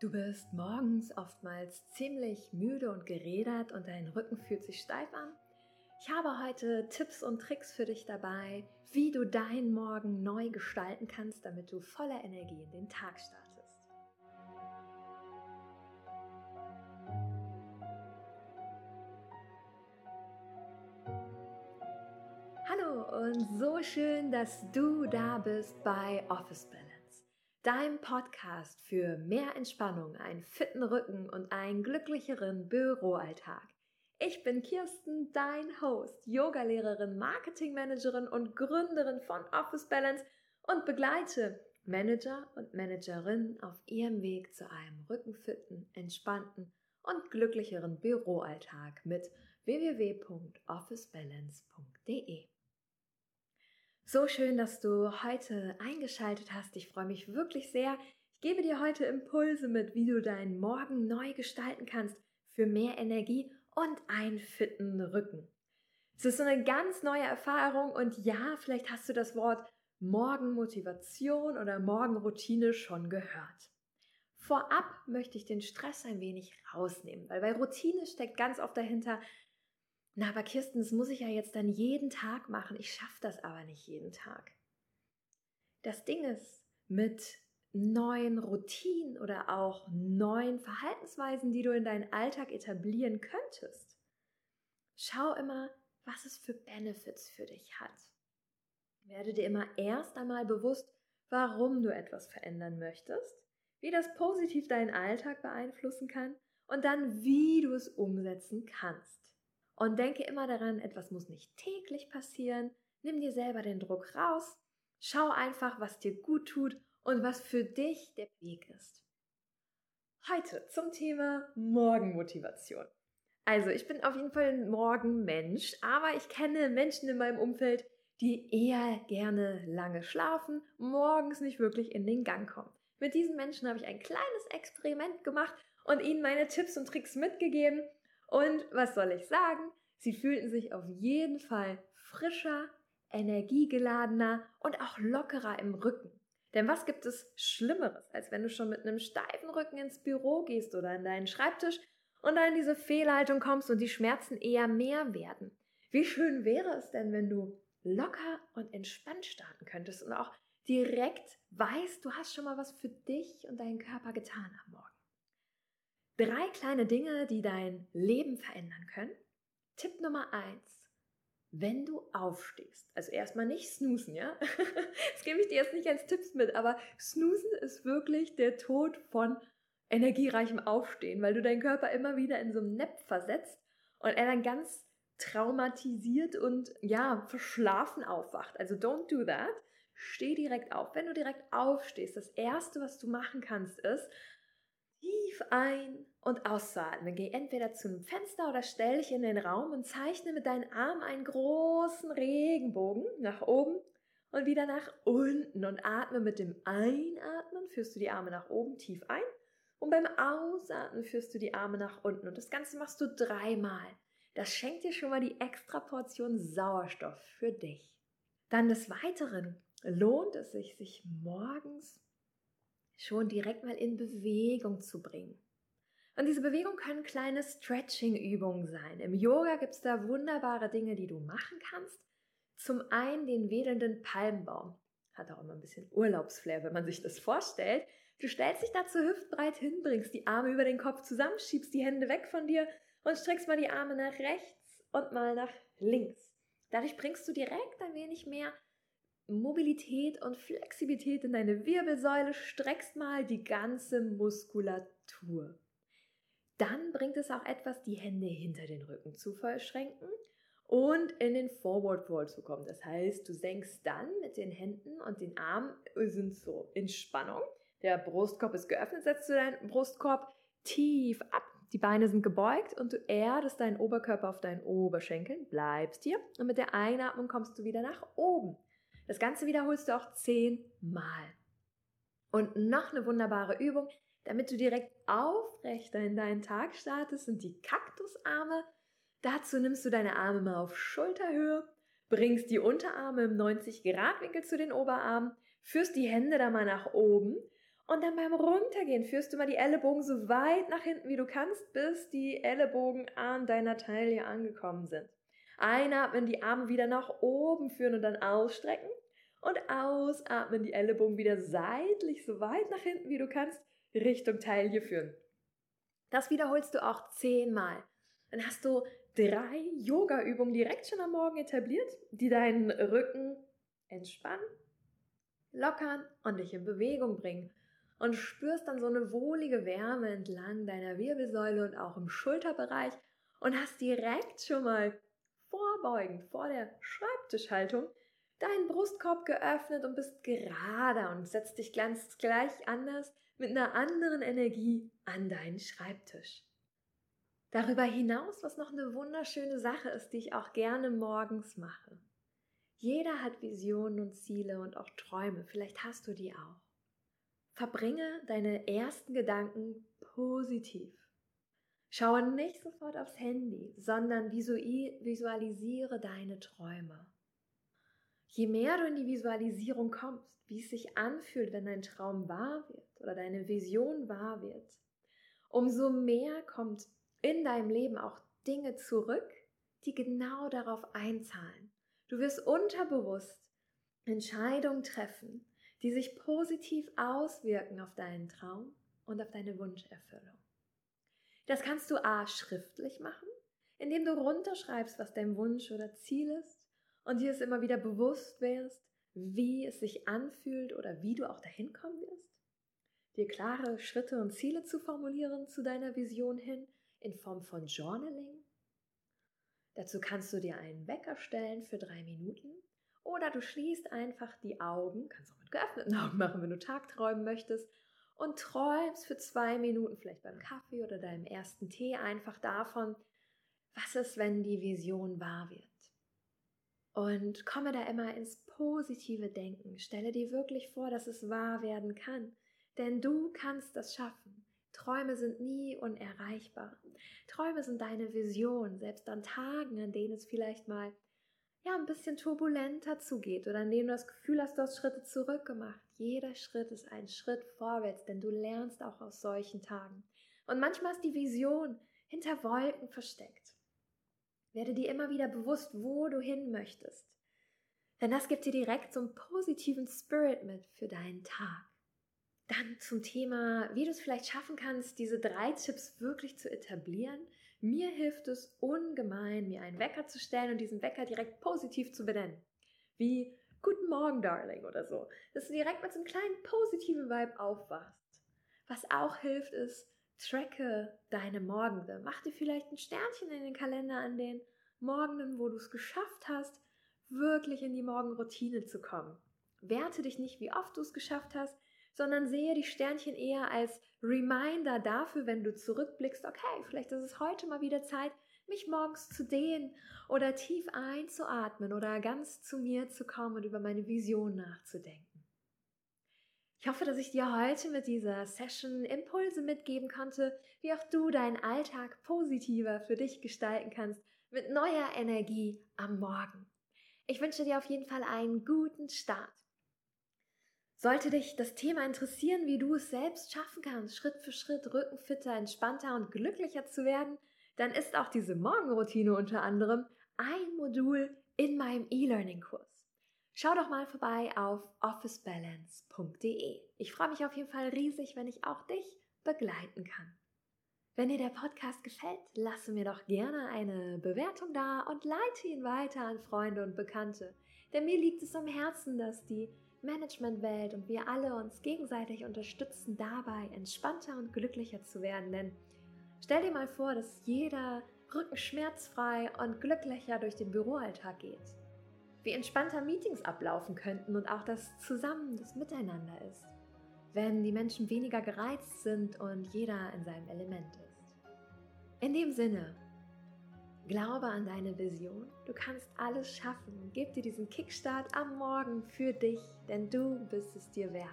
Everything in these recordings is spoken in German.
Du bist morgens oftmals ziemlich müde und gerädert und dein Rücken fühlt sich steif an. Ich habe heute Tipps und Tricks für dich dabei, wie du deinen Morgen neu gestalten kannst, damit du voller Energie in den Tag startest. Hallo und so schön, dass du da bist bei Office Balance dein Podcast für mehr Entspannung, einen fitten Rücken und einen glücklicheren Büroalltag. Ich bin Kirsten, dein Host, Yogalehrerin, Marketingmanagerin und Gründerin von Office Balance und begleite Manager und Managerinnen auf ihrem Weg zu einem rückenfitten, entspannten und glücklicheren Büroalltag mit www.officebalance.de. So schön, dass du heute eingeschaltet hast. Ich freue mich wirklich sehr. Ich gebe dir heute Impulse mit, wie du deinen Morgen neu gestalten kannst für mehr Energie und einen fitten Rücken. Es ist so eine ganz neue Erfahrung und ja, vielleicht hast du das Wort Morgenmotivation oder Morgenroutine schon gehört. Vorab möchte ich den Stress ein wenig rausnehmen, weil bei Routine steckt ganz oft dahinter, na, aber Kirsten, das muss ich ja jetzt dann jeden Tag machen. Ich schaffe das aber nicht jeden Tag. Das Ding ist, mit neuen Routinen oder auch neuen Verhaltensweisen, die du in deinen Alltag etablieren könntest, schau immer, was es für Benefits für dich hat. Werde dir immer erst einmal bewusst, warum du etwas verändern möchtest, wie das positiv deinen Alltag beeinflussen kann und dann, wie du es umsetzen kannst. Und denke immer daran, etwas muss nicht täglich passieren. Nimm dir selber den Druck raus. Schau einfach, was dir gut tut und was für dich der Weg ist. Heute zum Thema Morgenmotivation. Also, ich bin auf jeden Fall ein Morgenmensch, aber ich kenne Menschen in meinem Umfeld, die eher gerne lange schlafen, morgens nicht wirklich in den Gang kommen. Mit diesen Menschen habe ich ein kleines Experiment gemacht und ihnen meine Tipps und Tricks mitgegeben und was soll ich sagen? Sie fühlten sich auf jeden Fall frischer, energiegeladener und auch lockerer im Rücken. Denn was gibt es Schlimmeres, als wenn du schon mit einem steifen Rücken ins Büro gehst oder in deinen Schreibtisch und dann in diese Fehlhaltung kommst und die Schmerzen eher mehr werden? Wie schön wäre es denn, wenn du locker und entspannt starten könntest und auch direkt weißt, du hast schon mal was für dich und deinen Körper getan am Morgen. Drei kleine Dinge, die dein Leben verändern können. Tipp Nummer eins. Wenn du aufstehst, also erstmal nicht snoosen, ja? Das gebe ich dir jetzt nicht als Tipps mit, aber snoosen ist wirklich der Tod von energiereichem Aufstehen, weil du deinen Körper immer wieder in so einem Nap versetzt und er dann ganz traumatisiert und ja, verschlafen aufwacht. Also don't do that. Steh direkt auf. Wenn du direkt aufstehst, das erste, was du machen kannst, ist, tief ein und auszuatmen. Geh entweder zu einem Fenster oder stell dich in den Raum und zeichne mit deinen Armen einen großen Regenbogen nach oben und wieder nach unten und atme mit dem Einatmen, führst du die Arme nach oben tief ein und beim Ausatmen führst du die Arme nach unten und das Ganze machst du dreimal. Das schenkt dir schon mal die extra Portion Sauerstoff für dich. Dann des Weiteren lohnt es sich, sich morgens schon direkt mal in Bewegung zu bringen. Und diese Bewegung können kleine Stretching-Übungen sein. Im Yoga gibt's da wunderbare Dinge, die du machen kannst. Zum einen den wedelnden Palmbaum. Hat auch immer ein bisschen Urlaubsflair, wenn man sich das vorstellt. Du stellst dich dazu hüftbreit hin, bringst die Arme über den Kopf zusammen, schiebst die Hände weg von dir und streckst mal die Arme nach rechts und mal nach links. Dadurch bringst du direkt ein wenig mehr Mobilität und Flexibilität in deine Wirbelsäule, streckst mal die ganze Muskulatur. Dann bringt es auch etwas, die Hände hinter den Rücken zu verschränken und in den Forward Fold zu kommen. Das heißt, du senkst dann mit den Händen und den Armen sind so in Spannung. Der Brustkorb ist geöffnet, setzt du deinen Brustkorb tief ab. Die Beine sind gebeugt und du erdest deinen Oberkörper auf deinen Oberschenkeln, bleibst hier und mit der Einatmung kommst du wieder nach oben. Das Ganze wiederholst du auch zehnmal. Und noch eine wunderbare Übung, damit du direkt aufrechter in deinen Tag startest, sind die Kaktusarme. Dazu nimmst du deine Arme mal auf Schulterhöhe, bringst die Unterarme im 90 Grad Winkel zu den Oberarmen, führst die Hände da mal nach oben Und dann beim Runtergehen führst du mal die Ellenbogen so weit nach hinten, wie du kannst, bis die Ellenbogen an deiner Taille angekommen sind. Einatmen, die Arme wieder nach oben führen und dann ausstrecken. Und ausatmen, die Ellenbogen wieder seitlich so weit nach hinten, wie du kannst, Richtung Taille führen. Das wiederholst du auch zehnmal. Dann hast du drei Yoga-Übungen direkt schon am Morgen etabliert, die deinen Rücken entspannen, lockern und dich in Bewegung bringen und spürst dann so eine wohlige Wärme entlang deiner Wirbelsäule und auch im Schulterbereich und hast direkt schon mal vorbeugend vor der Schreibtischhaltung deinen Brustkorb geöffnet und bist gerade und setzt dich ganz gleich anders mit einer anderen Energie an deinen Schreibtisch. Darüber hinaus, was noch eine wunderschöne Sache ist, die ich auch gerne morgens mache. Jeder hat Visionen und Ziele und auch Träume, vielleicht hast du die auch. Verbringe deine ersten Gedanken positiv. Schaue nicht sofort aufs Handy, sondern visualisiere deine Träume. Je mehr du in die Visualisierung kommst, wie es sich anfühlt, wenn dein Traum wahr wird oder deine Vision wahr wird, umso mehr kommt in deinem Leben auch Dinge zurück, die genau darauf einzahlen. Du wirst unterbewusst Entscheidungen treffen, die sich positiv auswirken auf deinen Traum und auf deine Wunscherfüllung. Das kannst du a schriftlich machen, indem du runterschreibst, was dein Wunsch oder Ziel ist und dir es immer wieder bewusst wirst, wie es sich anfühlt oder wie du auch dahin kommen wirst. Dir klare Schritte und Ziele zu formulieren zu deiner Vision hin in Form von Journaling. Dazu kannst du dir einen Wecker stellen für drei Minuten oder du schließt einfach die Augen, kannst auch mit geöffneten Augen machen, wenn du Tagträumen möchtest, und träumst für zwei Minuten, vielleicht beim Kaffee oder deinem ersten Tee, einfach davon, was ist, wenn die Vision wahr wird. Und komme da immer ins positive Denken. Stelle dir wirklich vor, dass es wahr werden kann. Denn du kannst das schaffen. Träume sind nie unerreichbar. Träume sind deine Vision, selbst an Tagen, an denen es vielleicht mal ja, ein bisschen turbulenter zugeht oder an denen du das Gefühl hast, du hast Schritte zurückgemacht. Jeder Schritt ist ein Schritt vorwärts, denn du lernst auch aus solchen Tagen. Und manchmal ist die Vision hinter Wolken versteckt. Werde dir immer wieder bewusst, wo du hin möchtest. Denn das gibt dir direkt so einen positiven Spirit mit für deinen Tag. Dann zum Thema, wie du es vielleicht schaffen kannst, diese drei Tipps wirklich zu etablieren mir hilft es ungemein, mir einen Wecker zu stellen und diesen Wecker direkt positiv zu benennen. Wie Guten Morgen, Darling oder so. Dass du direkt mit so einem kleinen positiven Vibe aufwachst. Was auch hilft, ist, tracke deine Morgende. Mach dir vielleicht ein Sternchen in den Kalender an den Morgenen, wo du es geschafft hast, wirklich in die Morgenroutine zu kommen. Werte dich nicht, wie oft du es geschafft hast, sondern sehe die Sternchen eher als Reminder dafür, wenn du zurückblickst, okay, vielleicht ist es heute mal wieder Zeit, mich morgens zu dehnen oder tief einzuatmen oder ganz zu mir zu kommen und über meine Vision nachzudenken. Ich hoffe, dass ich dir heute mit dieser Session Impulse mitgeben konnte, wie auch du deinen Alltag positiver für dich gestalten kannst, mit neuer Energie am Morgen. Ich wünsche dir auf jeden Fall einen guten Start. Sollte dich das Thema interessieren, wie du es selbst schaffen kannst, Schritt für Schritt rückenfitter, entspannter und glücklicher zu werden, dann ist auch diese Morgenroutine unter anderem ein Modul in meinem E-Learning-Kurs. Schau doch mal vorbei auf officebalance.de. Ich freue mich auf jeden Fall riesig, wenn ich auch dich begleiten kann. Wenn dir der Podcast gefällt, lasse mir doch gerne eine Bewertung da und leite ihn weiter an Freunde und Bekannte. Denn mir liegt es am Herzen, dass die Managementwelt und wir alle uns gegenseitig unterstützen, dabei entspannter und glücklicher zu werden. Denn stell dir mal vor, dass jeder rückenschmerzfrei und glücklicher durch den Büroalltag geht. Wie entspannter Meetings ablaufen könnten und auch das Zusammen, das Miteinander ist. Wenn die Menschen weniger gereizt sind und jeder in seinem Element ist. In dem Sinne, Glaube an deine Vision. Du kannst alles schaffen. Gib dir diesen Kickstart am Morgen für dich, denn du bist es dir wert.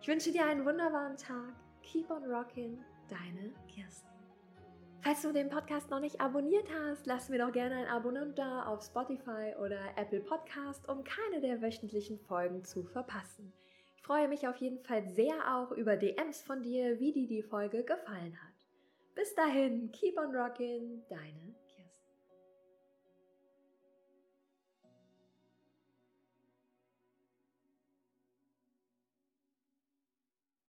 Ich wünsche dir einen wunderbaren Tag. Keep on rocking, deine Kirsten. Falls du den Podcast noch nicht abonniert hast, lass mir doch gerne ein Abonnent da auf Spotify oder Apple Podcast, um keine der wöchentlichen Folgen zu verpassen freue mich auf jeden Fall sehr auch über DMs von dir, wie dir die Folge gefallen hat. Bis dahin, keep on rocking, deine